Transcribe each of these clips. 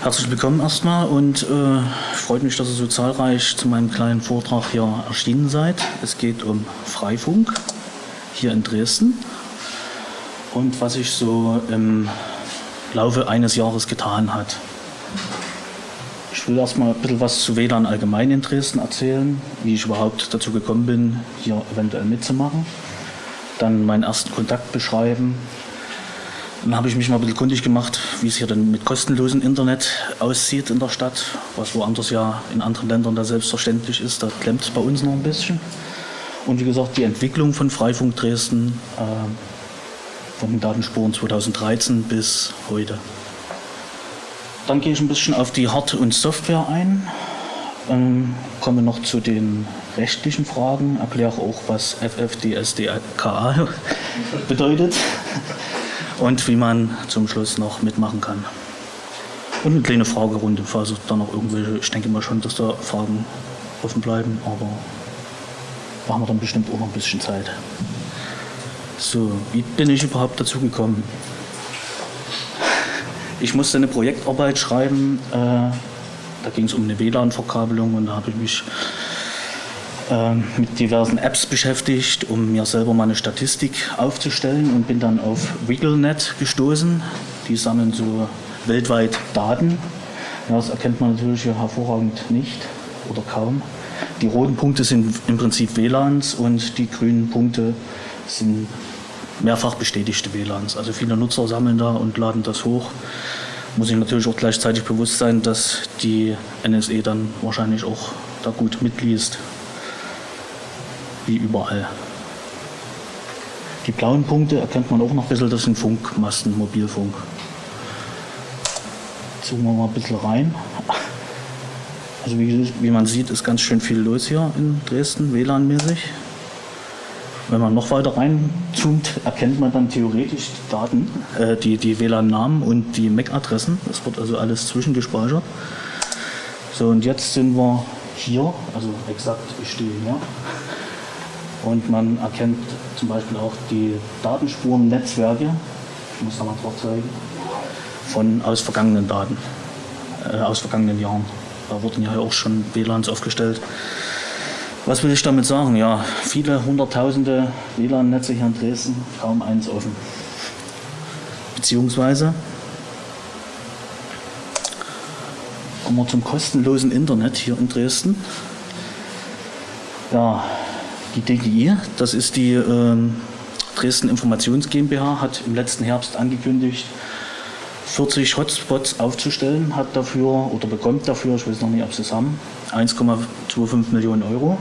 Herzlich willkommen erstmal und äh, freut mich, dass ihr so zahlreich zu meinem kleinen Vortrag hier erschienen seid. Es geht um Freifunk hier in Dresden und was sich so im Laufe eines Jahres getan hat. Ich will erstmal ein bisschen was zu WLAN allgemein in Dresden erzählen, wie ich überhaupt dazu gekommen bin, hier eventuell mitzumachen. Dann meinen ersten Kontakt beschreiben. Dann habe ich mich mal ein bisschen kundig gemacht, wie es hier denn mit kostenlosem Internet aussieht in der Stadt, was woanders ja in anderen Ländern da selbstverständlich ist. Da klemmt es bei uns noch ein bisschen. Und wie gesagt, die Entwicklung von Freifunk Dresden äh, von den Datenspuren 2013 bis heute. Dann gehe ich ein bisschen auf die Hard- und Software ein, ähm, komme noch zu den rechtlichen Fragen, erkläre auch, was FFDSDKA bedeutet und wie man zum Schluss noch mitmachen kann. Und eine kleine Fragerunde, falls es da noch irgendwelche, ich denke mal schon, dass da Fragen offen bleiben, aber da haben wir dann bestimmt auch noch ein bisschen Zeit. So, wie bin ich überhaupt dazu gekommen? Ich musste eine Projektarbeit schreiben, äh, da ging es um eine WLAN-Verkabelung und da habe ich mich äh, mit diversen Apps beschäftigt, um mir selber mal eine Statistik aufzustellen und bin dann auf WiggleNet gestoßen. Die sammeln so weltweit Daten. Ja, das erkennt man natürlich hervorragend nicht oder kaum. Die roten Punkte sind im Prinzip WLANs und die grünen Punkte sind mehrfach bestätigte WLANs. Also viele Nutzer sammeln da und laden das hoch. Muss ich natürlich auch gleichzeitig bewusst sein, dass die NSE dann wahrscheinlich auch da gut mitliest, wie überall. Die blauen Punkte erkennt man auch noch ein bisschen, das sind Funkmasten, Mobilfunk. Zoomen wir mal ein bisschen rein. Also wie, wie man sieht, ist ganz schön viel los hier in Dresden, WLAN-mäßig. Wenn man noch weiter reinzoomt, erkennt man dann theoretisch die Daten, äh, die, die WLAN-Namen und die MAC-Adressen. Das wird also alles zwischengespeichert. So, und jetzt sind wir hier, also exakt, ich stehe hier. Und man erkennt zum Beispiel auch die Datenspuren, Netzwerke, ich muss da mal drauf zeigen, von aus vergangenen Daten, äh, aus vergangenen Jahren. Da wurden ja auch schon WLANs aufgestellt. Was will ich damit sagen? Ja, viele hunderttausende WLAN-Netze hier in Dresden, kaum eins offen. Beziehungsweise kommen wir zum kostenlosen Internet hier in Dresden. Ja, die DGI, das ist die äh, Dresden Informations GmbH, hat im letzten Herbst angekündigt, 40 Hotspots aufzustellen, hat dafür oder bekommt dafür, ich weiß noch nicht, ob sie es haben, 1,25 Millionen Euro.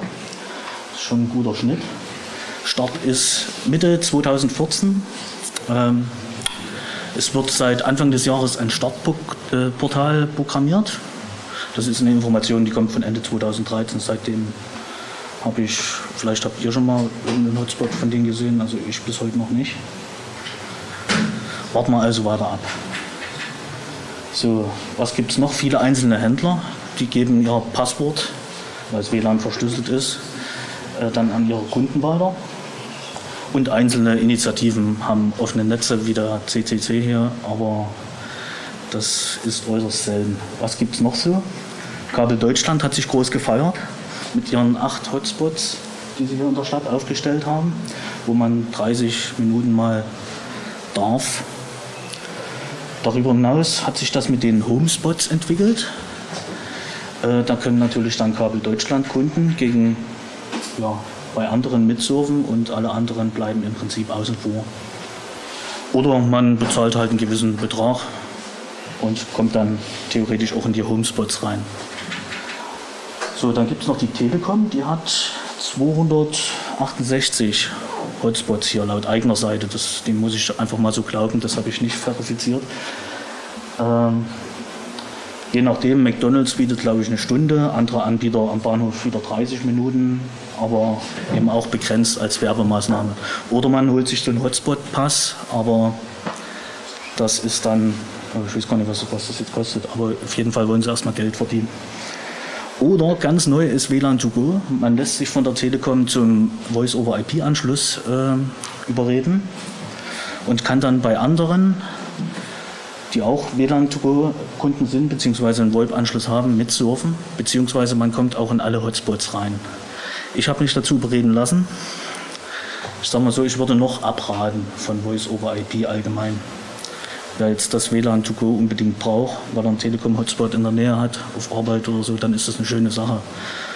Das ist schon ein guter Schnitt. Start ist Mitte 2014. Ähm, es wird seit Anfang des Jahres ein Startportal programmiert. Das ist eine Information, die kommt von Ende 2013. Seitdem habe ich, vielleicht habt ihr schon mal irgendeinen Hotspot von denen gesehen, also ich bis heute noch nicht. Warten wir also weiter ab. So, was gibt es noch? Viele einzelne Händler, die geben ihr Passwort, weil das WLAN verschlüsselt ist, äh, dann an ihre Kunden weiter. Und einzelne Initiativen haben offene Netze wie der CCC hier, aber das ist äußerst selten. Was gibt es noch so? Kabel Deutschland hat sich groß gefeiert mit ihren acht Hotspots, die sie hier in der Stadt aufgestellt haben, wo man 30 Minuten mal darf. Darüber hinaus hat sich das mit den Homespots entwickelt. Äh, da können natürlich dann Kabel Deutschland Kunden gegen ja, bei anderen mitsurfen und alle anderen bleiben im Prinzip außen vor. Oder man bezahlt halt einen gewissen Betrag und kommt dann theoretisch auch in die Homespots rein. So, dann gibt es noch die Telekom, die hat 268 Hotspots hier laut eigener Seite. Das, den muss ich einfach mal so glauben, das habe ich nicht verifiziert. Ähm, je nachdem, McDonalds bietet glaube ich eine Stunde, andere Anbieter am Bahnhof wieder 30 Minuten, aber eben auch begrenzt als Werbemaßnahme. Oder man holt sich so einen Hotspot-Pass, aber das ist dann, ich weiß gar nicht, was, was das jetzt kostet, aber auf jeden Fall wollen sie erstmal Geld verdienen. Oder ganz neu ist WLAN to go. Man lässt sich von der Telekom zum Voice-over-IP-Anschluss äh, überreden und kann dann bei anderen die auch WLAN-to-Go-Kunden sind, beziehungsweise einen VoIP-Anschluss haben, mitsurfen, beziehungsweise man kommt auch in alle Hotspots rein. Ich habe mich dazu überreden lassen. Ich sage mal so, ich würde noch abraten von Voice-over-IP allgemein. Wer jetzt das WLAN to go unbedingt braucht, weil er einen Telekom-Hotspot in der Nähe hat, auf Arbeit oder so, dann ist das eine schöne Sache.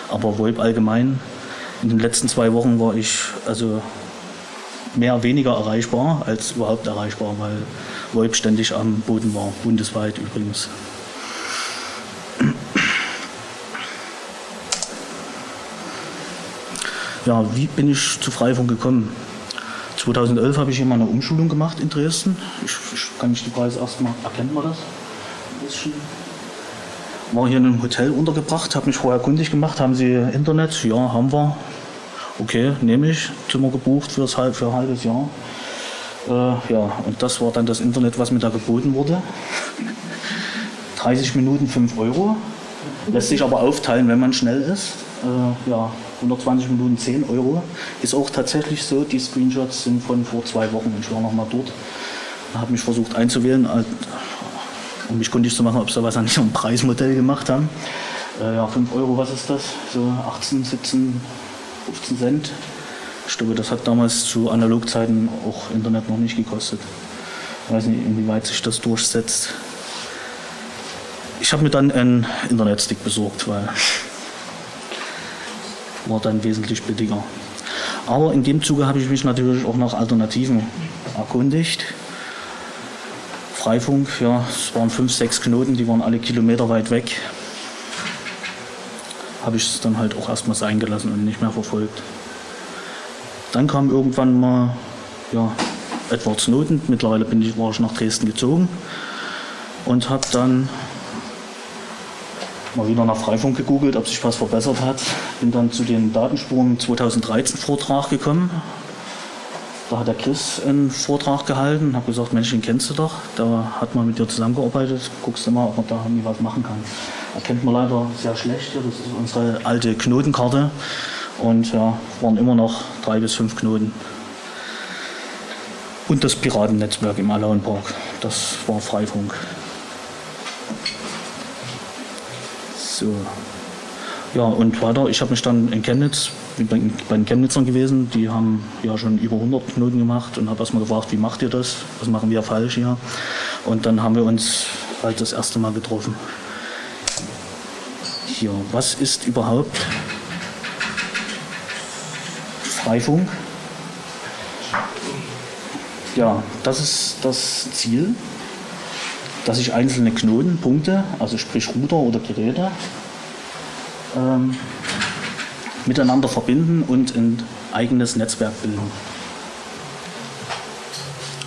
Aber VoIP allgemein, in den letzten zwei Wochen war ich also mehr weniger erreichbar als überhaupt erreichbar, weil VoIP ständig am Boden war, bundesweit übrigens. Ja, wie bin ich zu Freifunk gekommen? 2011 habe ich hier mal eine Umschulung gemacht in Dresden. Ich, ich kann nicht die Preise erstmal, erkennt man das? Ein bisschen. War hier in einem Hotel untergebracht, habe mich vorher kundig gemacht. Haben Sie Internet? Ja, haben wir. Okay, nehme ich. Zimmer gebucht fürs, für ein halbes Jahr. Äh, ja, und das war dann das Internet, was mir da geboten wurde. 30 Minuten 5 Euro. Lässt sich aber aufteilen, wenn man schnell ist. Äh, ja, 120 Minuten 10 Euro. Ist auch tatsächlich so, die Screenshots sind von vor zwei Wochen. Ich war noch mal dort. Habe mich versucht einzuwählen, äh, um mich kundig zu machen, ob sie was an ihrem Preismodell gemacht haben. Äh, ja, 5 Euro, was ist das? So 18, 17, 15 Cent. Ich glaube, das hat damals zu Analogzeiten auch Internet noch nicht gekostet. Ich weiß nicht, inwieweit sich das durchsetzt. Ich habe mir dann einen Internetstick besorgt, weil war dann wesentlich billiger. Aber in dem Zuge habe ich mich natürlich auch nach Alternativen erkundigt. Freifunk, ja, es waren fünf, sechs Knoten, die waren alle Kilometer weit weg. Habe ich es dann halt auch erstmal sein gelassen und nicht mehr verfolgt. Dann kam irgendwann mal ja, Edward Snowden. Mittlerweile bin ich, war ich nach Dresden gezogen und habe dann mal wieder nach Freifunk gegoogelt, ob sich was verbessert hat. Bin dann zu den Datenspuren 2013 Vortrag gekommen. Da hat der Chris einen Vortrag gehalten, habe gesagt, Mensch, den kennst du doch. Da hat man mit dir zusammengearbeitet. Guckst du mal, ob man da irgendwie was machen kann. Erkennt man leider sehr schlecht. Das ist unsere alte Knotenkarte. Und ja, waren immer noch drei bis fünf Knoten. Und das Piratennetzwerk im Alaunpark. Das war Freifunk. So. Ja, und weiter, ich habe mich dann in Chemnitz, bei, bei den Chemnitzern gewesen, die haben ja schon über 100 Knoten gemacht und habe erstmal gefragt, wie macht ihr das? Was machen wir falsch hier? Und dann haben wir uns halt das erste Mal getroffen. Hier, was ist überhaupt Freifunk? Ja, das ist das Ziel dass sich einzelne Knotenpunkte, also sprich Router oder Geräte, ähm, miteinander verbinden und ein eigenes Netzwerk bilden.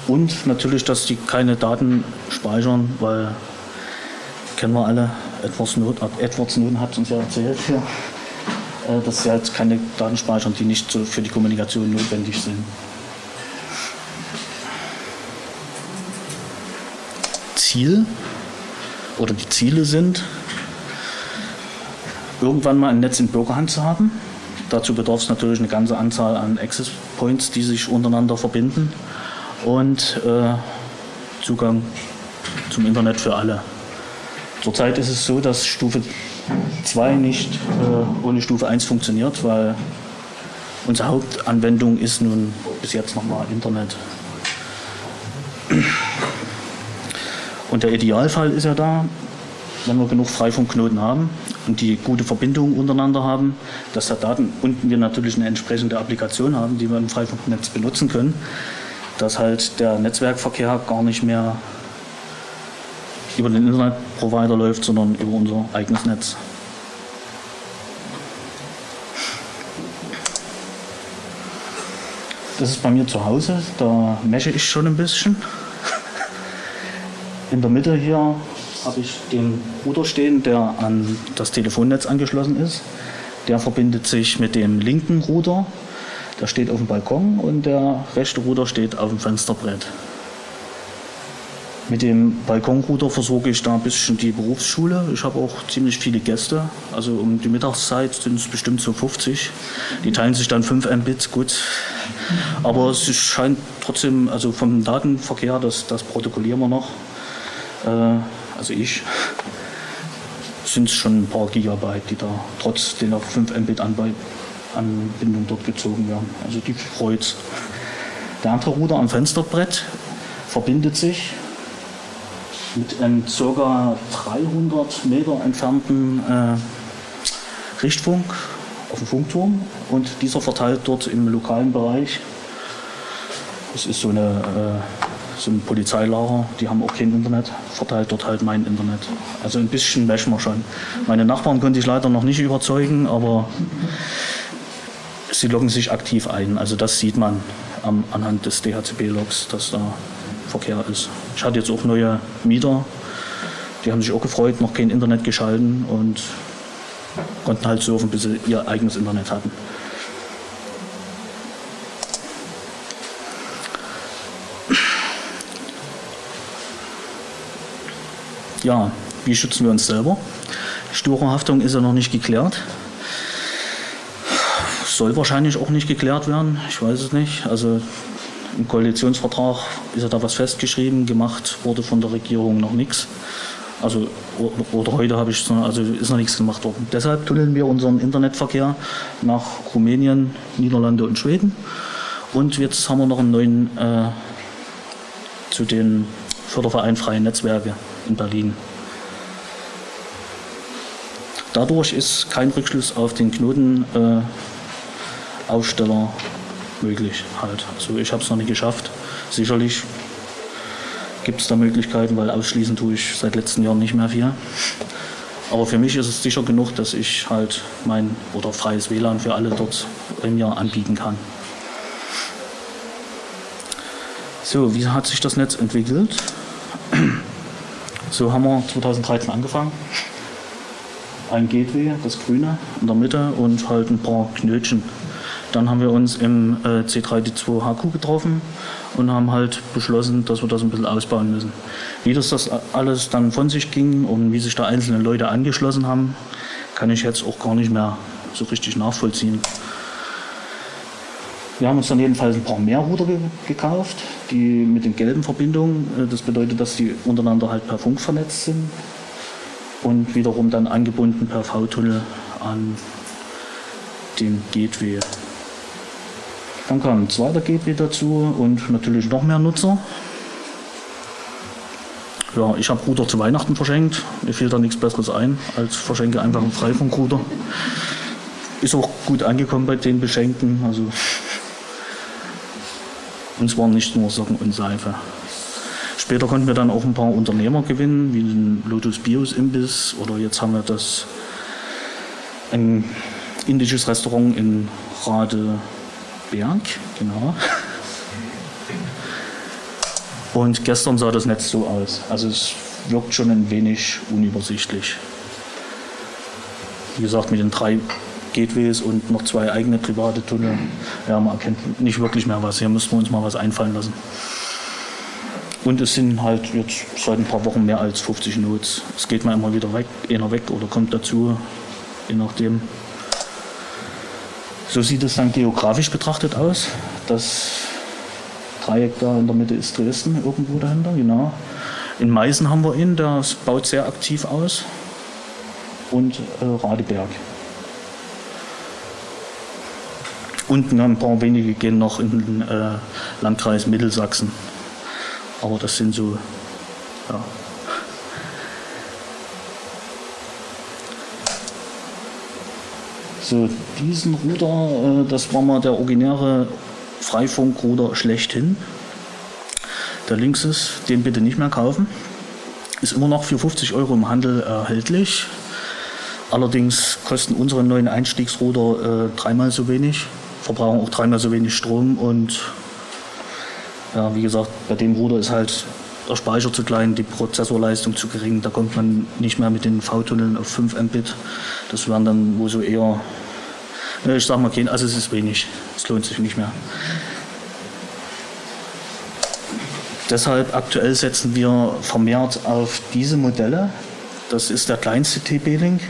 Und natürlich, dass die keine Daten speichern, weil kennen wir alle, Edward Snowden, Edward Snowden hat uns ja erzählt, ja, äh, dass sie halt keine Daten speichern, die nicht für die Kommunikation notwendig sind. Ziel oder die Ziele sind, irgendwann mal ein Netz in Bürgerhand zu haben. Dazu bedarf es natürlich eine ganze Anzahl an Access Points, die sich untereinander verbinden und äh, Zugang zum Internet für alle. Zurzeit ist es so, dass Stufe 2 nicht äh, ohne Stufe 1 funktioniert, weil unsere Hauptanwendung ist nun bis jetzt nochmal Internet. Und der Idealfall ist ja da, wenn wir genug Freifunkknoten haben und die gute Verbindungen untereinander haben, dass da Daten und wir natürlich eine entsprechende Applikation haben, die wir im Freifunknetz benutzen können, dass halt der Netzwerkverkehr gar nicht mehr über den Internetprovider läuft, sondern über unser eigenes Netz. Das ist bei mir zu Hause, da mesche ich schon ein bisschen. In der Mitte hier habe ich den Router stehen, der an das Telefonnetz angeschlossen ist. Der verbindet sich mit dem linken Router, der steht auf dem Balkon und der rechte Router steht auf dem Fensterbrett. Mit dem Balkonrouter versorge ich da ein bisschen die Berufsschule. Ich habe auch ziemlich viele Gäste. Also um die Mittagszeit sind es bestimmt so 50. Die teilen sich dann 5 Mbit, gut. Aber es scheint trotzdem, also vom Datenverkehr, das, das protokollieren wir noch, also ich, sind es schon ein paar Gigabyte, die da trotz der 5 Mbit Anbindung dort gezogen werden. Also die freut's. Der andere Ruder am Fensterbrett verbindet sich mit einem ca. 300 Meter entfernten äh, Richtfunk auf dem Funkturm und dieser verteilt dort im lokalen Bereich. Das ist so eine äh, ein Polizeilager, die haben auch kein Internet, verteilt dort halt mein Internet. Also ein bisschen meschen wir schon. Meine Nachbarn konnte ich leider noch nicht überzeugen, aber sie loggen sich aktiv ein. Also das sieht man am, anhand des DHCP-Logs, dass da Verkehr ist. Ich hatte jetzt auch neue Mieter, die haben sich auch gefreut, noch kein Internet geschalten und konnten halt surfen, bis sie ihr eigenes Internet hatten. Ja, wie schützen wir uns selber? Sturerhaftung ist ja noch nicht geklärt. Soll wahrscheinlich auch nicht geklärt werden, ich weiß es nicht. Also im Koalitionsvertrag ist ja da was festgeschrieben, gemacht wurde von der Regierung noch nichts. Also oder heute habe ich also ist noch nichts gemacht worden. Deshalb tunneln wir unseren Internetverkehr nach Rumänien, Niederlande und Schweden. Und jetzt haben wir noch einen neuen äh, zu den Förderverein Freie Netzwerke in Berlin. Dadurch ist kein Rückschluss auf den Knotenaufsteller äh, möglich. Halt. Also ich habe es noch nicht geschafft. Sicherlich gibt es da Möglichkeiten, weil ausschließen tue ich seit letzten Jahren nicht mehr viel. Aber für mich ist es sicher genug, dass ich halt mein oder freies WLAN für alle dort im Jahr anbieten kann. So, wie hat sich das Netz entwickelt? So haben wir 2013 angefangen. Ein Gateway, das grüne in der Mitte und halt ein paar Knötchen. Dann haben wir uns im äh, C3D2HQ getroffen und haben halt beschlossen, dass wir das ein bisschen ausbauen müssen. Wie das, das alles dann von sich ging und wie sich da einzelne Leute angeschlossen haben, kann ich jetzt auch gar nicht mehr so richtig nachvollziehen. Wir haben uns dann jedenfalls ein paar mehr Router ge gekauft, die mit den gelben Verbindungen, äh, das bedeutet, dass die untereinander halt per Funk vernetzt sind und wiederum dann angebunden per V-Tunnel an den Gateway. Dann kam ein zweiter Gateway dazu und natürlich noch mehr Nutzer. Ja, ich habe Router zu Weihnachten verschenkt. Mir fiel da nichts Besseres ein, als verschenke einfach einen Freifunkrouter. Ist auch gut angekommen bei den Beschenkten. Also und zwar nicht nur Socken und Seife. Später konnten wir dann auch ein paar Unternehmer gewinnen, wie den Lotus Bios Imbiss oder jetzt haben wir das ein indisches Restaurant in Radeberg, genau. Und gestern sah das Netz so aus. Also es wirkt schon ein wenig unübersichtlich. Wie gesagt, mit den drei Gateways und noch zwei eigene private Tunnel. Ja, man erkennt nicht wirklich mehr was. Hier müssen wir uns mal was einfallen lassen. Und es sind halt jetzt seit ein paar Wochen mehr als 50 Notes. Es geht mal immer wieder weg, einer weg oder kommt dazu, je nachdem. So sieht es dann geografisch betrachtet aus. Das Dreieck da in der Mitte ist Dresden, irgendwo dahinter, genau. In Meißen haben wir ihn, der baut sehr aktiv aus. Und äh, Radeberg. Und ein paar wenige gehen noch in den äh, Landkreis Mittelsachsen. Aber das sind so, ja. So, diesen Ruder, äh, das war mal der originäre Freifunkruder schlechthin. Der links ist, den bitte nicht mehr kaufen. Ist immer noch für 50 Euro im Handel erhältlich. Allerdings kosten unsere neuen Einstiegsruder äh, dreimal so wenig verbrauchen auch dreimal so wenig Strom und ja, wie gesagt, bei dem Ruder ist halt der Speicher zu klein, die Prozessorleistung zu gering. Da kommt man nicht mehr mit den V-Tunneln auf 5 Mbit. Das wären dann wo so eher, ich sag mal, okay, also es ist wenig. Es lohnt sich nicht mehr. Deshalb aktuell setzen wir vermehrt auf diese Modelle. Das ist der kleinste TP-Link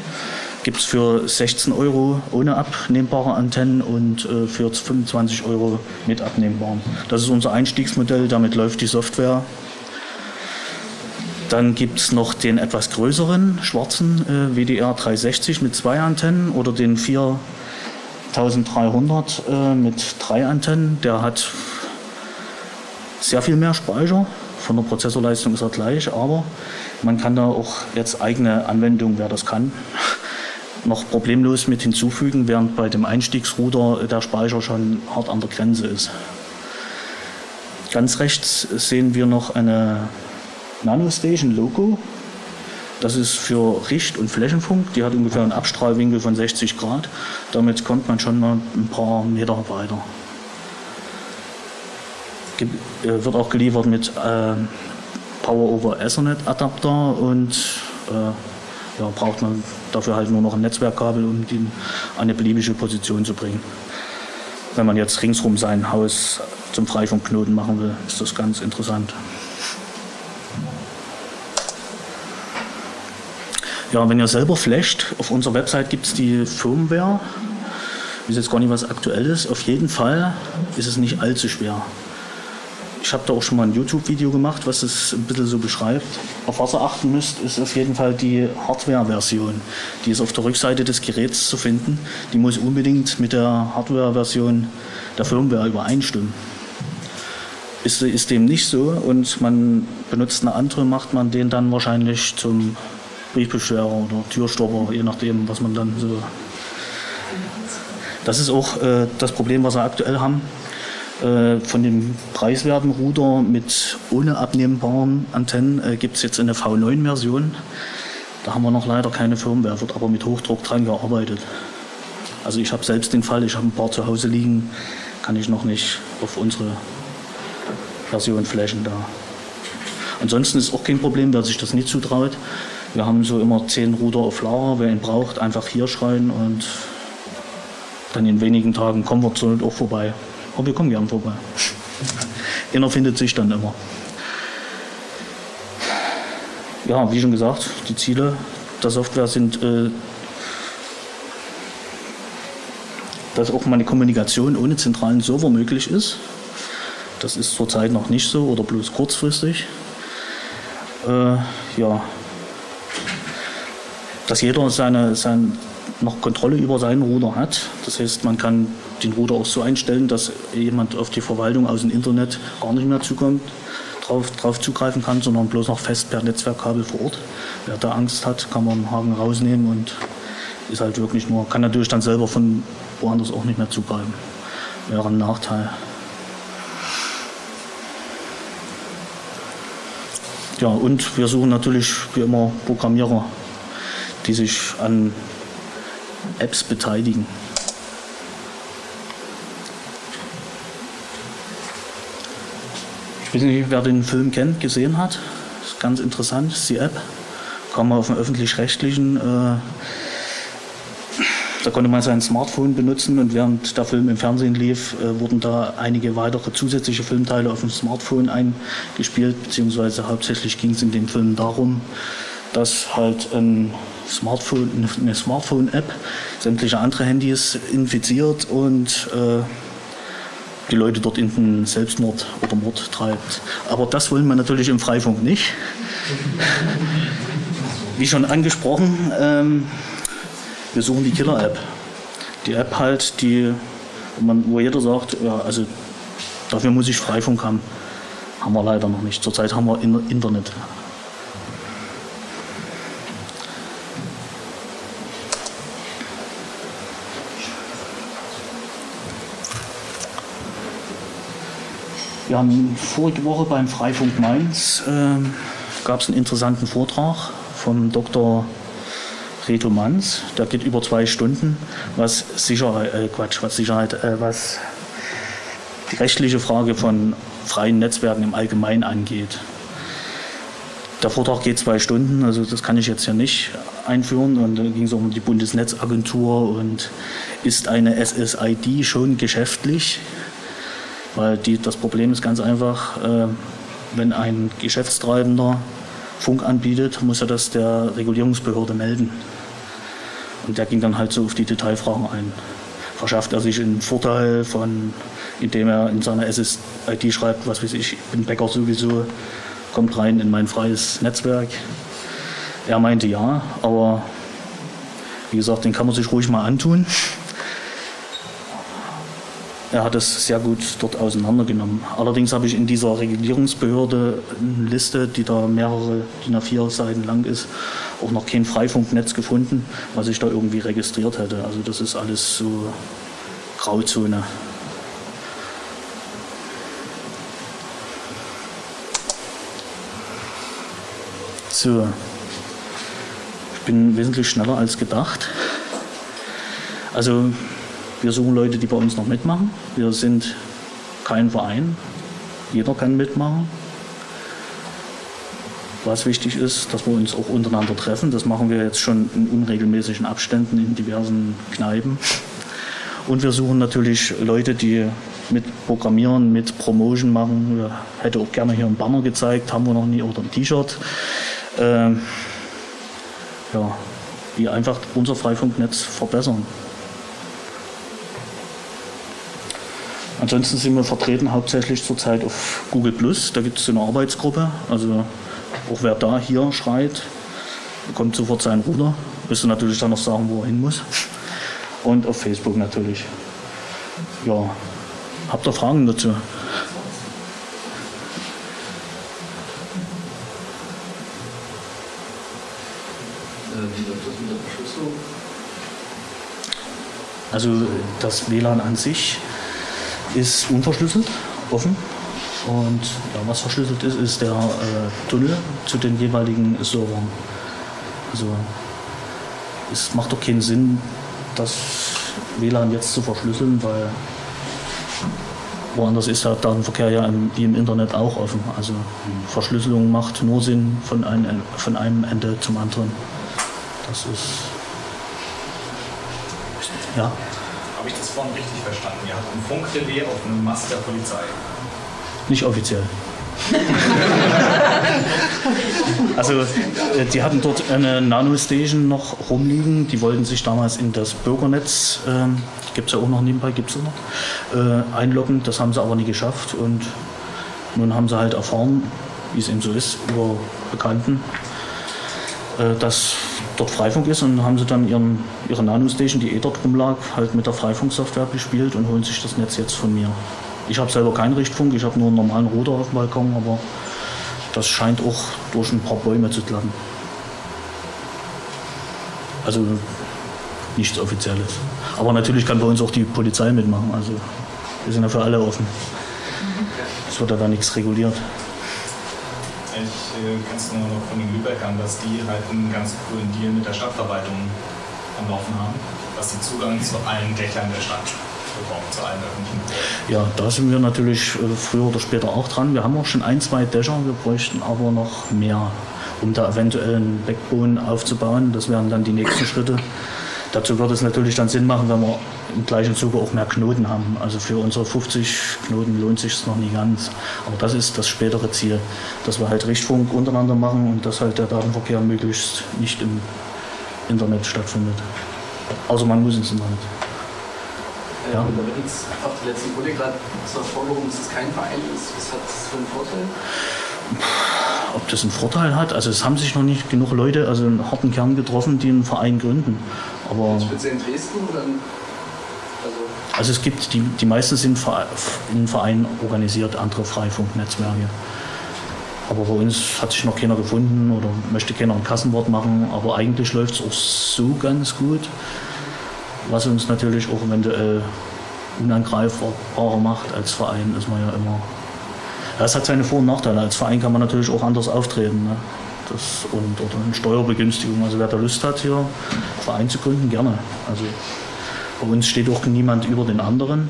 gibt es für 16 Euro ohne abnehmbare Antennen und äh, für 25 Euro mit abnehmbaren. Das ist unser Einstiegsmodell, damit läuft die Software. Dann gibt es noch den etwas größeren schwarzen äh, WDR 360 mit zwei Antennen oder den 4300 äh, mit drei Antennen. Der hat sehr viel mehr Speicher. Von der Prozessorleistung ist er gleich, aber man kann da auch jetzt eigene Anwendungen, wer das kann, noch problemlos mit hinzufügen, während bei dem Einstiegsrouter der Speicher schon hart an der Grenze ist. Ganz rechts sehen wir noch eine NanoStation Logo. Das ist für Richt- und Flächenfunk. Die hat ungefähr einen Abstrahlwinkel von 60 Grad. Damit kommt man schon mal ein paar Meter weiter. Ge äh, wird auch geliefert mit äh, Power over Ethernet Adapter und äh, ja, braucht man dafür halt nur noch ein Netzwerkkabel, um den an eine beliebige Position zu bringen. Wenn man jetzt ringsrum sein Haus zum Freifunkknoten machen will, ist das ganz interessant. Ja, wenn ihr selber flasht, auf unserer Website gibt es die Firmware. Ich weiß jetzt gar nicht, was aktuell ist. Auf jeden Fall ist es nicht allzu schwer. Ich habe da auch schon mal ein YouTube-Video gemacht, was es ein bisschen so beschreibt. Auf was ihr achten müsst, ist auf jeden Fall die Hardware-Version. Die ist auf der Rückseite des Geräts zu finden. Die muss unbedingt mit der Hardware-Version der Firmware übereinstimmen. Ist, ist dem nicht so und man benutzt eine andere, macht man den dann wahrscheinlich zum Briefbeschwerer oder Türstopper, je nachdem, was man dann so. Das ist auch äh, das Problem, was wir aktuell haben. Äh, von dem preiswerten Router mit ohne abnehmbaren Antennen äh, gibt es jetzt eine V9-Version. Da haben wir noch leider keine Firmware, wird aber mit Hochdruck dran gearbeitet. Also ich habe selbst den Fall, ich habe ein paar zu Hause liegen, kann ich noch nicht auf unsere Version flashen da. Ansonsten ist auch kein Problem, wer sich das nicht zutraut. Wir haben so immer zehn Router auf Lager, wer ihn braucht, einfach hier schreien und dann in wenigen Tagen kommen wir zur Not auch vorbei. Aber wir kommen gern vorbei. Einer findet sich dann immer. Ja, wie schon gesagt, die Ziele der Software sind, äh, dass auch mal eine Kommunikation ohne zentralen Server möglich ist. Das ist zurzeit noch nicht so oder bloß kurzfristig. Äh, ja, dass jeder seine, seine noch Kontrolle über seinen Router hat. Das heißt, man kann den Router auch so einstellen, dass jemand auf die Verwaltung aus dem Internet gar nicht mehr zukommt, drauf, drauf zugreifen kann, sondern bloß noch fest per Netzwerkkabel vor Ort. Wer da Angst hat, kann man einen Haken rausnehmen und ist halt wirklich nur, kann natürlich dann selber von woanders auch nicht mehr zugreifen. Wäre ein Nachteil. Ja, und wir suchen natürlich wie immer Programmierer, die sich an Apps beteiligen. Ich weiß nicht, wer den Film kennt, gesehen hat. Das ist ganz interessant, ist die App. Kann man auf dem öffentlich-rechtlichen, äh, da konnte man sein Smartphone benutzen und während der Film im Fernsehen lief, äh, wurden da einige weitere zusätzliche Filmteile auf dem Smartphone eingespielt, beziehungsweise hauptsächlich ging es in dem Film darum, dass halt ein Smartphone, eine Smartphone-App sämtliche andere Handys infiziert und äh, die Leute dort in den Selbstmord oder Mord treibt. Aber das wollen wir natürlich im Freifunk nicht. Wie schon angesprochen, ähm, wir suchen die Killer-App. Die App halt, die, wo, man, wo jeder sagt, ja, also dafür muss ich Freifunk haben. Haben wir leider noch nicht. Zurzeit haben wir Internet. Wir haben vorige Woche beim Freifunk Mainz äh, gab es einen interessanten Vortrag vom Dr. Reto Manns. Der geht über zwei Stunden, was Sicherheit, äh, Quatsch, was Sicherheit, äh, was die rechtliche Frage von freien Netzwerken im Allgemeinen angeht. Der Vortrag geht zwei Stunden, also das kann ich jetzt ja nicht einführen. Und dann ging es um die Bundesnetzagentur und ist eine SSID schon geschäftlich? Weil die, das Problem ist ganz einfach, äh, wenn ein Geschäftstreibender Funk anbietet, muss er das der Regulierungsbehörde melden. Und der ging dann halt so auf die Detailfragen ein. Verschafft er sich einen Vorteil von, indem er in seiner SSID schreibt, was weiß ich, ich bin Bäcker sowieso, kommt rein in mein freies Netzwerk. Er meinte ja, aber wie gesagt, den kann man sich ruhig mal antun. Er hat es sehr gut dort auseinandergenommen. Allerdings habe ich in dieser Regulierungsbehörde eine Liste, die da mehrere DIN A4 Seiten lang ist, auch noch kein Freifunknetz gefunden, was ich da irgendwie registriert hätte. Also das ist alles so Grauzone. So, ich bin wesentlich schneller als gedacht. Also wir suchen Leute, die bei uns noch mitmachen. Wir sind kein Verein. Jeder kann mitmachen. Was wichtig ist, dass wir uns auch untereinander treffen. Das machen wir jetzt schon in unregelmäßigen Abständen in diversen Kneipen. Und wir suchen natürlich Leute, die mit Programmieren, mit Promotion machen. Wir hätte auch gerne hier einen Banner gezeigt, haben wir noch nie, oder ein T-Shirt. Ähm, ja, die einfach unser Freifunknetz verbessern. Ansonsten sind wir vertreten hauptsächlich zurzeit auf Google Plus. Da gibt es eine Arbeitsgruppe. Also auch wer da hier schreit, bekommt sofort seinen Ruder. Müsste natürlich dann noch sagen, wo er hin muss. Und auf Facebook natürlich. Ja, habt ihr Fragen dazu? Also das WLAN an sich ist unverschlüsselt, offen. Und ja, was verschlüsselt ist, ist der äh, Tunnel zu den jeweiligen Servern. Also es macht doch keinen Sinn, das WLAN jetzt zu verschlüsseln, weil woanders ist der Datenverkehr ja im, wie im Internet auch offen. Also Verschlüsselung macht nur Sinn von einem, von einem Ende zum anderen. Das ist ja. Habe ich das vorhin richtig verstanden? Ihr habt ein Funkrelais auf einem Mast der Polizei. Nicht offiziell. also äh, die hatten dort eine Nanostation noch rumliegen. Die wollten sich damals in das Bürgernetz, äh, gibt es ja auch noch nebenbei, gibt es noch, äh, einloggen. Das haben sie aber nie geschafft. Und nun haben sie halt erfahren, wie es eben so ist, über Bekannten, äh, dass dort Freifunk ist und haben sie dann ihren, ihre Nanostation, die eh dort rumlag, halt mit der Freifunksoftware bespielt und holen sich das Netz jetzt von mir. Ich habe selber keinen Richtfunk, ich habe nur einen normalen Router auf dem Balkon, aber das scheint auch durch ein paar Bäume zu klappen. Also nichts Offizielles. Aber natürlich kann bei uns auch die Polizei mitmachen. Also wir sind ja für alle offen. Es wird ja da nichts reguliert. Ich äh, kennst du noch von den Lübeckern, dass die halt einen ganz coolen Deal mit der Stadtverwaltung am Laufen haben, dass sie Zugang zu allen Dächern der Stadt bekommen, zu allen öffentlichen. Ja, da sind wir natürlich äh, früher oder später auch dran. Wir haben auch schon ein, zwei Dächer, wir bräuchten aber noch mehr, um da eventuell einen Backbone aufzubauen. Das wären dann die nächsten Schritte. Dazu würde es natürlich dann Sinn machen, wenn wir im gleichen Zuge auch mehr Knoten haben. Also für unsere 50 Knoten lohnt sich es noch nie ganz. Aber das ist das spätere Ziel, dass wir halt Richtfunk untereinander machen und dass halt der Datenverkehr möglichst nicht im Internet stattfindet. Außer man muss ins Internet. Ja. Und damit jetzt einfach die letzten Folie gerade zur Forderung, dass es kein Verein ist, was hat das für einen Vorteil? Ob das einen Vorteil hat, also es haben sich noch nicht genug Leute, also einen harten Kern getroffen, die einen Verein gründen. Aber Speziell in Dresden oder in, also also es gibt, die, die meisten sind in Vereinen organisiert, andere Freifunknetzwerke. Aber bei uns hat sich noch keiner gefunden oder möchte keiner ein Kassenwort machen. Aber eigentlich läuft es auch so ganz gut, was uns natürlich auch eventuell unangreifbarer macht als Verein, ist man ja immer. Ja, es hat seine Vor- und Nachteile. Als Verein kann man natürlich auch anders auftreten. Ne? Das, und, oder eine Steuerbegünstigung. Also wer da Lust hat, hier Verein zu gründen, gerne. Also bei uns steht auch niemand über den anderen.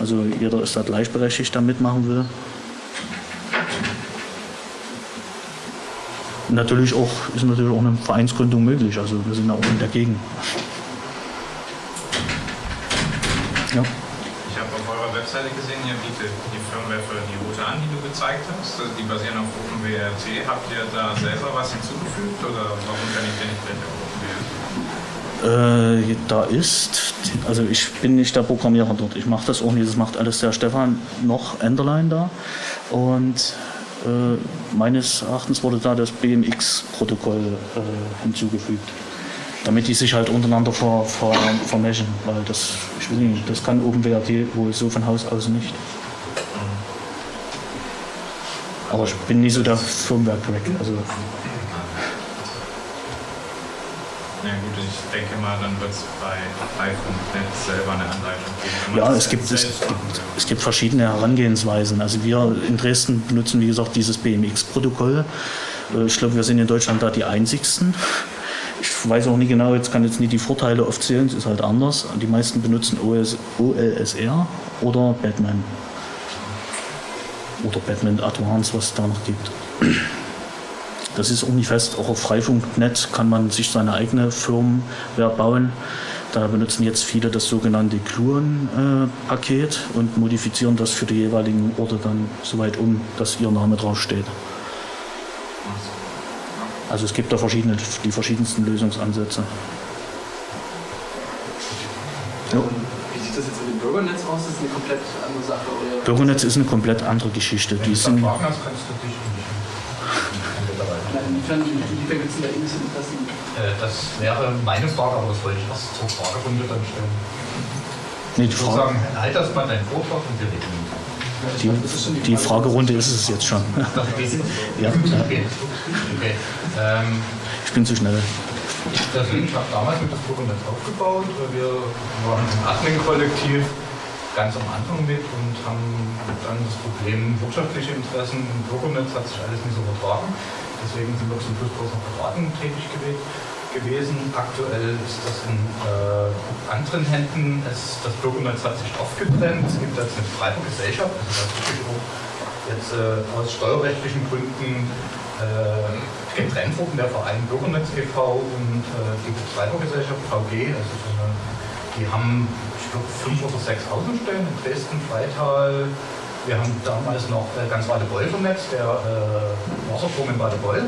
Also jeder ist da gleichberechtigt, der mitmachen will. Natürlich auch, ist natürlich auch eine Vereinsgründung möglich. Also wir sind auch Gegend. Ja. Webseite gesehen, ihr bietet die Firmware für die Route an, die du gezeigt hast. Also die basieren auf OpenWRT. Habt ihr da selber was hinzugefügt oder warum kann ich denn nicht mit OpenWRT? Äh, da ist, also ich bin nicht der Programmierer dort, ich mache das auch nicht, das macht alles der Stefan noch Enderlein da. Und äh, meines Erachtens wurde da das BMX-Protokoll äh, hinzugefügt, damit die sich halt untereinander ver, ver, vermischen, weil das, ich will nicht, das kann OpenWrt wohl so von Haus aus nicht. Aber ich bin nie so der Firmware-Crack. Also Ja gut, ich denke mal, dann wird es bei iPhone.net selber eine Anleitung geben. Ja, es gibt, es, gibt, es gibt verschiedene Herangehensweisen. Also wir in Dresden benutzen, wie gesagt, dieses BMX-Protokoll. Äh, ich glaube, wir sind in Deutschland da die einzigsten. Ich weiß auch nicht genau, jetzt kann jetzt nicht die Vorteile aufzählen, es ist halt anders. Die meisten benutzen OS, OLSR oder Batman. Oder Batman Advance, was es da noch gibt. Das ist unifest, auch auf Freifunk.net kann man sich seine eigene Firmware bauen. Da benutzen jetzt viele das sogenannte Kluon-Paket und modifizieren das für die jeweiligen Orte dann soweit um, dass ihr Name draufsteht. Also es gibt da verschiedene, die verschiedensten Lösungsansätze. Ja. Wie sieht das jetzt mit dem Bürgernetz aus? Das ist eine komplett andere Sache? Oder? Bürgernetz ist eine komplett andere Geschichte. Die sind, Wagner kannst du dich Inwiefern gibt es da ähnliche Interessen? Äh, Das wäre meine Frage, aber das wollte ich erst zur Fragerunde dann stellen. nee, die, Ich würde Frage, sagen, halt das mal deinen Vortrag und wir reden. Die, die Fragerunde ist es jetzt schon. Das. Ja, ja. Ähm, Ich bin zu schnell. Deswegen, ich habe damals mit das Bürgernetz aufgebaut. Wir waren im Admin-Kollektiv ganz am Anfang mit und haben dann das Problem wirtschaftliche Interessen im Bürgernetz hat sich alles nicht so vertragen. Deswegen sind wir zum Schluss bloß noch beraten tätig gewe- gewesen. Aktuell ist das in äh, anderen Händen. Es, das Bürgernetz hat sich aufgetrennt. Es gibt jetzt eine Freiburg Gesellschaft, also jetzt äh, aus steuerrechtlichen Gründen äh, getrennt wurden, der Verein Bürgernetz e.V. und äh, die Betreibergesellschaft VG. Also die haben, ich glaube, fünf oder sechs Außenstellen in Dresden, Freital. Wir haben damals noch äh, ganz Wadebeul vernetzt, der äh, Wasserturm in Wadebeul.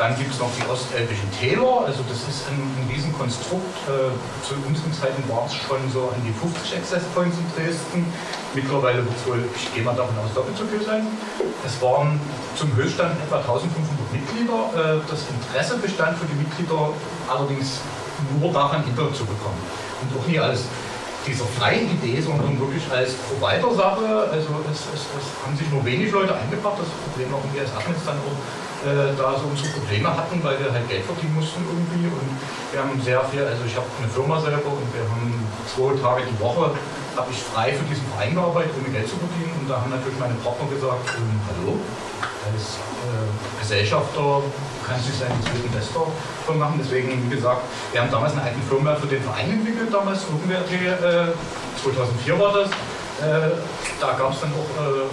Dann gibt es noch die ostelbischen Täler, also das ist in, in diesem Konstrukt, äh, zu unseren Zeiten war es schon so an die 50 Access Points in Dresden. Mittlerweile wird es wohl, ich gehe mal davon aus, doppelt so viel sein. Es waren zum Höchststand etwa 1500 Mitglieder. Äh, das Interesse bestand für die Mitglieder allerdings nur daran, Internet zu bekommen. Und auch nie als dieser freien Idee, sondern wirklich als Provider-Sache. Also es, es, es haben sich nur wenig Leute eingebracht. Das Problem war irgendwie, als Admins dann auch äh, da so unsere Probleme hatten, weil wir halt Geld verdienen mussten irgendwie. Und wir haben sehr viel, also ich habe eine Firma selber und wir haben zwei Tage die Woche habe ich frei für diesen Verein gearbeitet, ohne Geld zu verdienen. Und da haben natürlich meine Partner gesagt, ähm, hallo, als äh, Gesellschafter kannst du seinen zweiten Desktop von machen. Deswegen, wie gesagt, wir haben damals eine eigene Firmware für den Verein entwickelt, damals OpenWrt, äh, 2004 war das. Äh, da gab es dann auch äh,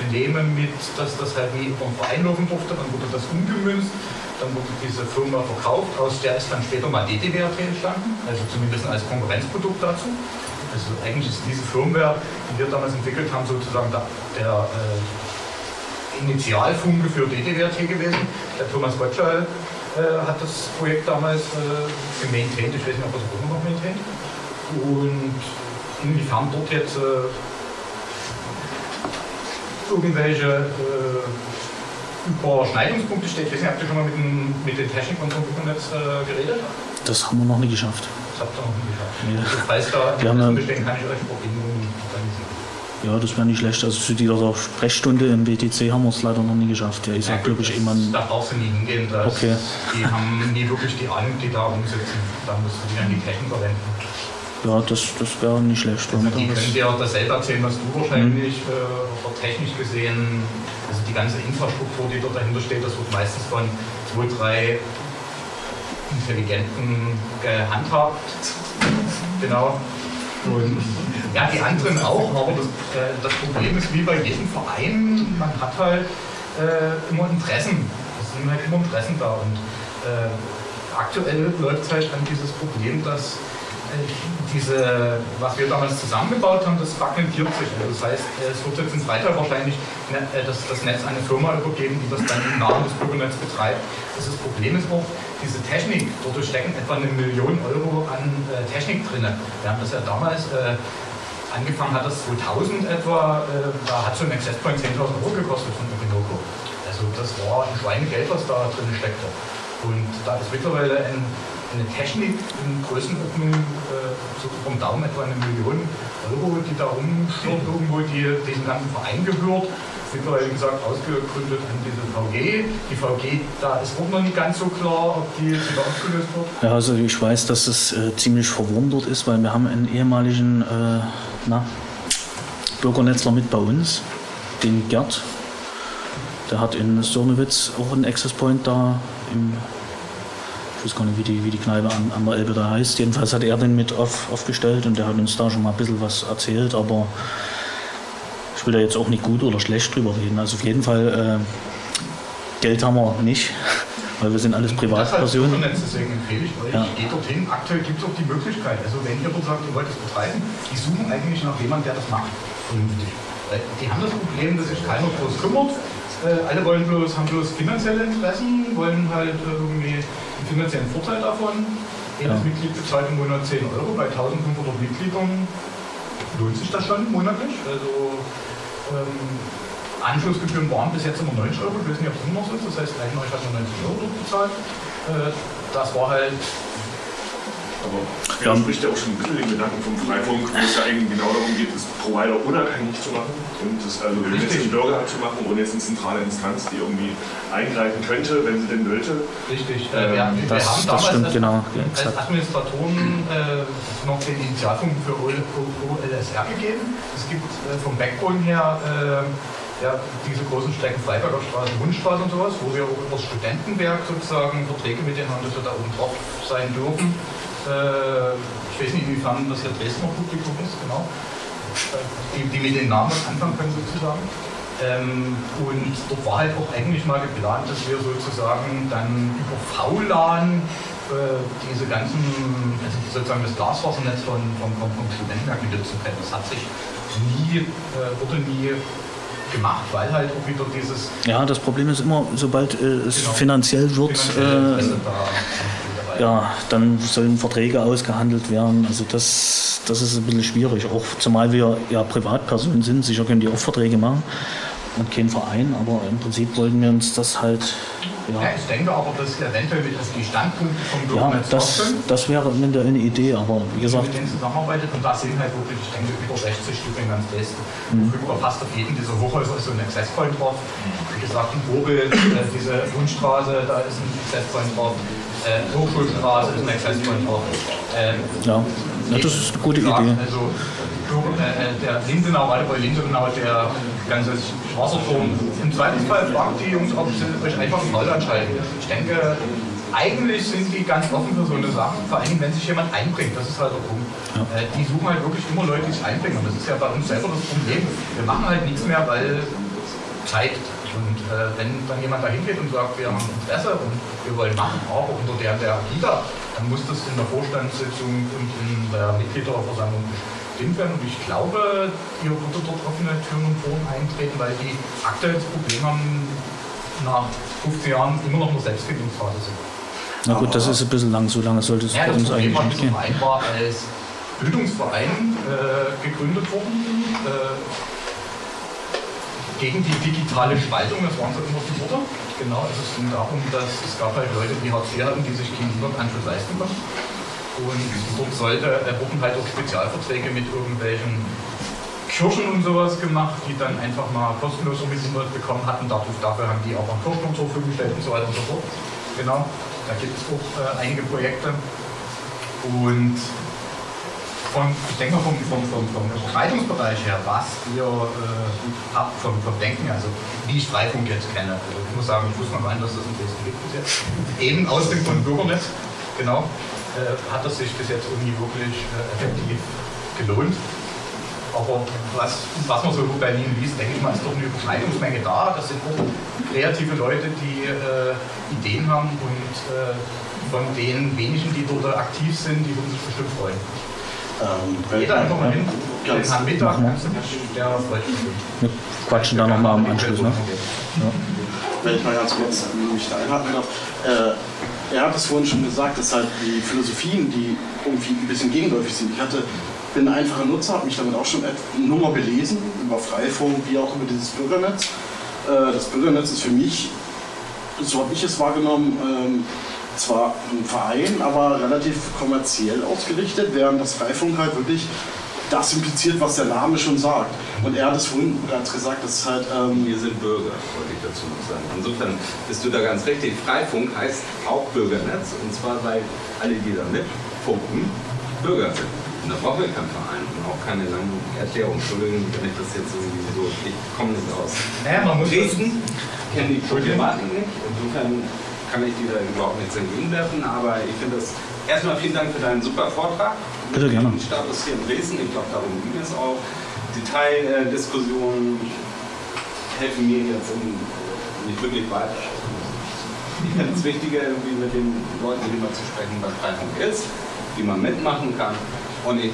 Probleme mit, dass das halt nie den Verein laufen durfte. Dann wurde das umgemünzt. Dann wurde diese Firma verkauft. Aus der ist dann später mal DDWRT entstanden, also zumindest als Konkurrenzprodukt dazu. Also eigentlich ist diese Firmware, die wir damals entwickelt haben, sozusagen der, der äh, Initialfunke für DDWRT gewesen. Der Thomas Gottschall äh, hat das Projekt damals äh, gemaintained. Ich weiß nicht, ob er es noch maintaint. Und inwiefern dort jetzt äh, irgendwelche äh, Überschneidungspunkte steht. Ich weiß nicht, habt ihr schon mal mit, dem, mit den Technikern vom Internetz äh, geredet? Das haben wir noch nie geschafft. Das habt ihr noch nie geschafft. Nee. Also, falls da Wir haben ja- bestehen, kann ich euch Verbindungen organisieren. Ja, das wäre nicht schlecht. Also zu dieser Sprechstunde im BTC haben wir es leider noch nie geschafft. Der ist ja, glaube ich, immer Da brauchst du nie hingehen. Das, Okay. Die haben nie wirklich die Ahnung, die da umsetzen. Da musst du wieder an die Technik verwenden. Ja, das, das wäre nicht schlecht. Also die können dir auch dasselbe erzählen, was du wahrscheinlich äh, auch technisch gesehen, also die ganze Infrastruktur, die dort dahinter steht, das wird meistens von zwei, drei Intelligenten gehandhabt. Genau. Und ja, die anderen auch, aber das, äh, das Problem ist wie bei jedem Verein, man hat halt äh, immer Interessen. Es sind halt immer Interessen da. Und äh, aktuell läuft es halt an dieses Problem, dass äh, diese, was wir damals zusammengebaut haben, das fragmentiert sich. Also das heißt, äh, es wird jetzt in Freitag wahrscheinlich ne, äh, das, das Netz eine Firma übergeben, die das dann im Namen des Bürgernetzes betreibt. Das, ist- das Problem ist auch, diese Technik, dort stecken etwa eine Million Euro an äh, Technik drin. Wir haben das ja damals, äh, angefangen hat das 2000 etwa, äh, da hat so ein Access Point 10.000 Euro gekostet von Orinoco. Also das war ein Schweinegeld, was da drin steckte. Und da ist mittlerweile ein, eine Technik in Größenordnung äh, so vom Daumen etwa eine Million Euro, die da rumsteht irgendwo, die diesem ganzen Verein gehört. Mittlerweile, gesagt, ausgegründet an diese VG. Die VG, da ist auch noch nicht ganz so klar, ob die jetzt wieder aufgelöst wird. Ja, also ich weiß, dass es äh, ziemlich verwundert ist, weil wir haben einen ehemaligen äh, na, Bürgernetzler mit bei uns, den Gerd. Der hat in Sörnewitz auch einen Access Point da im ich weiß gar nicht, wie die, wie die Kneipe an, an der Elbe da heißt. Jedenfalls hat er den mit auf, aufgestellt und der hat uns da schon mal ein bisschen was erzählt, aber ich will da jetzt auch nicht gut oder schlecht drüber reden. Also auf jeden Fall, äh, Geld haben wir nicht, weil wir sind alles Privatpersonen. Das heißt, deswegen empfehle ich euch, Ja. geht dorthin. Aktuell gibt es auch die Möglichkeit. Also wenn ihr dort sagt, ihr wollt das betreiben, die suchen eigentlich nach jemandem, der das macht. Vernünftig. Die haben das Problem, dass sich keiner groß kümmert. Äh, Alle wollen bloß, haben bloß finanzielle Interessen, wollen halt irgendwie einen finanziellen Vorteil davon. Jedes Ja. Mitglied bezahlt im Monat 10 Euro. Bei 1500 Mitgliedern lohnt sich das schon monatlich. Also ähm, Anschlussgebühren waren bis jetzt immer 90 Euro. Ich weiß nicht, ob es immer noch so ist. Das heißt, einer euch hat nur 90 Euro bezahlt. Äh, das war halt Aber Ja. spricht ja auch schon ein bisschen den Gedanken vom Freifunk, wo es ja eigentlich genau darum geht, das Provider unabhängig zu machen und das also den letzten Bürger halt zu machen, ohne jetzt eine zentrale Instanz, die irgendwie eingreifen könnte, wenn sie denn wollte. Richtig. Ähm, wir, wir das- haben das damals stimmt, als, genau, als. Administratoren äh, noch den Initialpunkt für OLSR gegeben. Es gibt äh, vom Backbone her äh, ja, diese großen Strecken Freiberger Straße, Wundstraße und sowas, wo wir auch über das Studentenwerk sozusagen Verträge mit denen haben, dass wir da oben drauf sein dürfen. Äh, ich weiß nicht, inwiefern das hier Dresdner Publikum ist, genau. Äh, Die, die mit den Namen anfangen können sozusagen. Ähm, und dort war halt auch eigentlich mal geplant, dass wir sozusagen dann über VLAN äh, diese ganzen, also sozusagen das Glasfasernetz von, vom, vom, vom Studentenwerk benutzen können. Das hat sich nie, äh, wurde nie gemacht, weil halt auch wieder dieses Ja, das Problem ist immer, sobald äh, es Genau. finanziell wird, finanzielle ja, dann sollen Verträge ausgehandelt werden. Also das, das ist ein bisschen schwierig, auch zumal wir ja Privatpersonen sind. Sicher können die auch Verträge machen und kein Verein, aber im Prinzip wollten wir uns das halt, Ja, ja, ich denke aber, dass eventuell mit dass die Standpunkte vom ja Bürgernetz das, das wäre eine, eine Idee, aber wie gesagt, mit denen zusammenarbeitet und da sind halt wirklich, ich denke, über 60 Stück in ganz Dresden. Mhm. Über fast auf jedem dieser Hochhäuser ist so ein Access Point drauf. Wie gesagt, in Borbel, äh, diese Wundstraße, da ist ein Access Point drauf. Äh, Hochschulstraße ist ein Access Point drauf. Ähm, ja, ja das ist eine gute Idee. Also, äh, der Lindenau, Radebeul Lindenau, der ganze Wasserturm. Im Zweifelsfall fragt die Jungs, ob sie euch einfach voll anschalten. Ich denke, eigentlich sind die ganz offen für so eine Sache, vor allem wenn sich jemand einbringt, das ist halt der Punkt. Ja. Äh, die suchen halt wirklich immer Leute, die sich einbringen. Und das ist ja bei uns selber das Problem. Wir machen halt nichts mehr, weil Zeit. Und äh, wenn dann jemand da hingeht und sagt, wir haben Interesse und wir wollen machen, aber unter der der Agita, dann muss das in der Vorstandssitzung und in der Mitgliederversammlung bestimmt werden. Und ich glaube, ihr würdet dort offene Türen und Foren eintreten, weil die aktuell das Problem haben, nach 15 Jahren immer noch nur Selbstfindungsphase sind. Na gut, das ist ein bisschen lang, so lange sollte es Ja, bei uns Problem eigentlich nicht gehen. Verein war als Bildungsverein äh, gegründet worden. Äh, gegen die digitale Spaltung, das waren so immer die Worte. Genau, also es ging darum, dass es gab halt Leute, die Hartz IV hatten, die sich keinen Überanschluss leisten konnten. Und dort sollte, äh, wurden halt auch Spezialverträge mit irgendwelchen Kirchen und sowas gemacht, die dann einfach mal kostenlos Internet bekommen hatten. Dafür, dafür haben die auch an Kirchen zur Verfügung gestellt und so weiter und so fort. Genau, da gibt es auch äh, einige Projekte. Und von, ich denke mal vom, vom, vom, vom Verbreitungsbereich her, was ihr äh, habt vom, vom Denken, also wie ich Freifunk jetzt kenne. Also ich muss sagen, ich wusste gar nicht, dass das in Dresden gibt bis jetzt. Eben aus dem von Bürgernetz, genau, äh, hat das sich bis jetzt irgendwie wirklich äh, effektiv gelohnt. Aber was, was man so über Berlin liest, denke ich mal, ist doch eine Überschneidungsmenge da. Das sind auch kreative Leute, die äh, Ideen haben und äh, von den wenigen, die dort aktiv sind, die würden sich bestimmt freuen. Ähm, Jeder einfach mal hin, den Ganz, Herrn Mittag, machen wir. quatschen da nochmal am Anschluss. Ne? wenn ich mal ganz kurz mich da einhaken darf. Äh, er hat es vorhin schon gesagt, dass halt die Philosophien, die irgendwie ein bisschen gegenläufig sind. Ich hatte bin ein einfacher Nutzer, habe mich damit auch schon eine Nummer belesen, über Freifunk, wie auch über dieses Bürgernetz. Äh, das Bürgernetz ist für mich, so habe ich es wahrgenommen, ähm, zwar ein Verein, aber relativ kommerziell ausgerichtet, während das Freifunk halt wirklich das impliziert, was der Name schon sagt. Und er hat es vorhin bereits gesagt, dass es halt. Ähm Wir sind Bürger, wollte ich dazu noch sagen. Insofern bist du da ganz richtig. Freifunk heißt auch Bürgernetz und zwar, weil alle, die da mitfunken, Bürger sind. Und da brauchen wir keinen Verein und auch keine lange Erklärung. Entschuldigung, wenn ich das jetzt irgendwie so. Ich komme nicht aus. Ja, man muss Dresden kenne die Problematik nicht. Insofern kann ich dir da überhaupt nichts entgegenwerfen, aber ich finde das. Erstmal vielen Dank für deinen super Vortrag. Bitte gerne. Den Status hier in Dresden, ich glaube, darum ging es auch. Detaildiskussionen helfen mir jetzt nicht wirklich weiter. Ich finde es wichtiger, irgendwie mit den Leuten darüber zu sprechen, was Freifunk ist, wie man mitmachen kann. Und ich,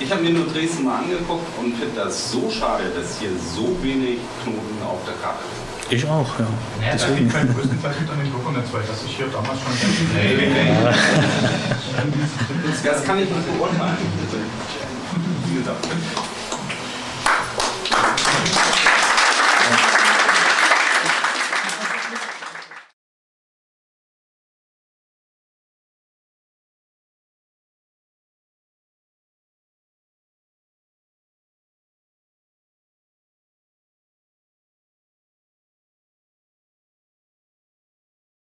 ich habe mir nur Dresden mal angeguckt und finde das so schade, dass hier so wenig Knoten auf der Karte sind. Ich auch, ja. Ja, das Deswegen. liegt halt größtenteils mit an dem Bürgernetz, weil das ich hier damals schon ganz Nee, nee. Das kann ich nicht beurteilen. Wie gesagt,